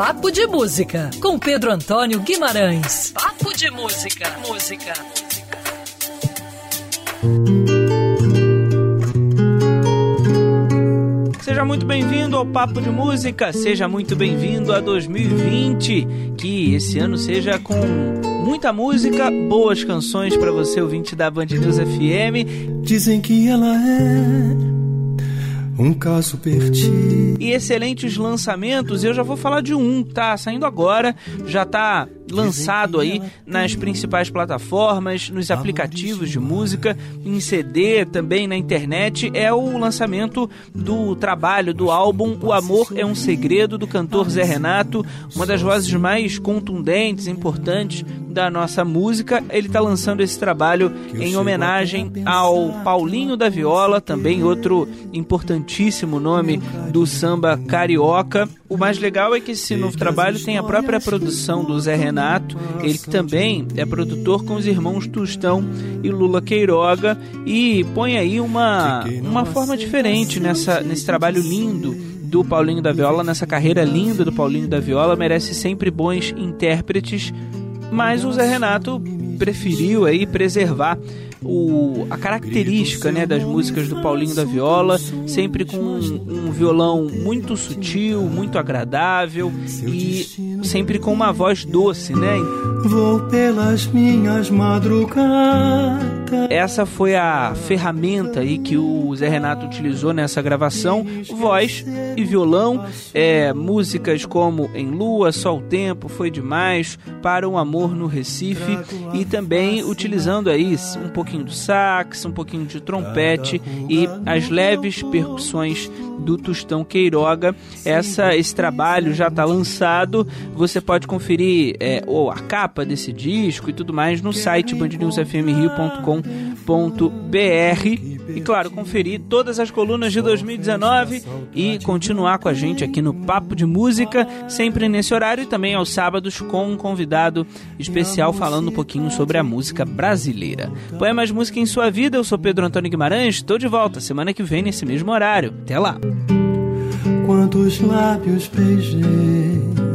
Papo de Música, com Pedro Antônio Guimarães. Papo de Música. Música. Seja muito bem-vindo ao Papo de Música, seja muito bem-vindo a 2020. Que esse ano seja com muita música, boas canções para você, ouvinte da Band News FM. Dizem que ela é um caso perdido. E excelentes lançamentos, eu já vou falar de um, tá saindo agora, já tá lançado aí nas principais plataformas, nos aplicativos de música, em CD, também na internet, é o lançamento do trabalho, do álbum O Amor é um Segredo, do cantor Zé Renato, uma das vozes mais contundentes, importantes da nossa música. Ele está lançando esse trabalho em homenagem ao Paulinho da Viola, também outro importantíssimo nome do samba carioca. O mais legal é que esse novo trabalho tem a própria produção do Zé Renato, ele que também é produtor com os irmãos Tostão e Lula Queiroga e põe aí uma, uma forma diferente nessa, nesse trabalho lindo do Paulinho da Viola, nessa carreira linda do Paulinho da Viola, merece sempre bons intérpretes mas o Zé Renato preferiu aí preservar o, a característica né, das músicas do Paulinho da Viola, sempre com um, um violão muito sutil, muito agradável e sempre com uma voz doce, né? Vou pelas minhas madrugadas. Essa foi a ferramenta aí que o Zé Renato utilizou nessa gravação: voz e violão, é, músicas como Em Lua, Só o Tempo, Foi Demais, Para um Amor no Recife e também utilizando aí um pouquinho do sax, um pouquinho de trompete e as leves percussões do Tostão Queiroga. Essa, esse trabalho já está lançado. Você pode conferir é, ou a capa desse disco e tudo mais no site bandnewsfmrio.com.br e claro, conferir todas as colunas de 2019 e continuar com a gente aqui no Papo de Música, sempre nesse horário e também aos sábados com um convidado especial falando um pouquinho sobre a música brasileira. Põe mais música em sua vida, eu sou Pedro Antônio Guimarães, estou de volta semana que vem nesse mesmo horário. Até lá! Quantos lábios beijei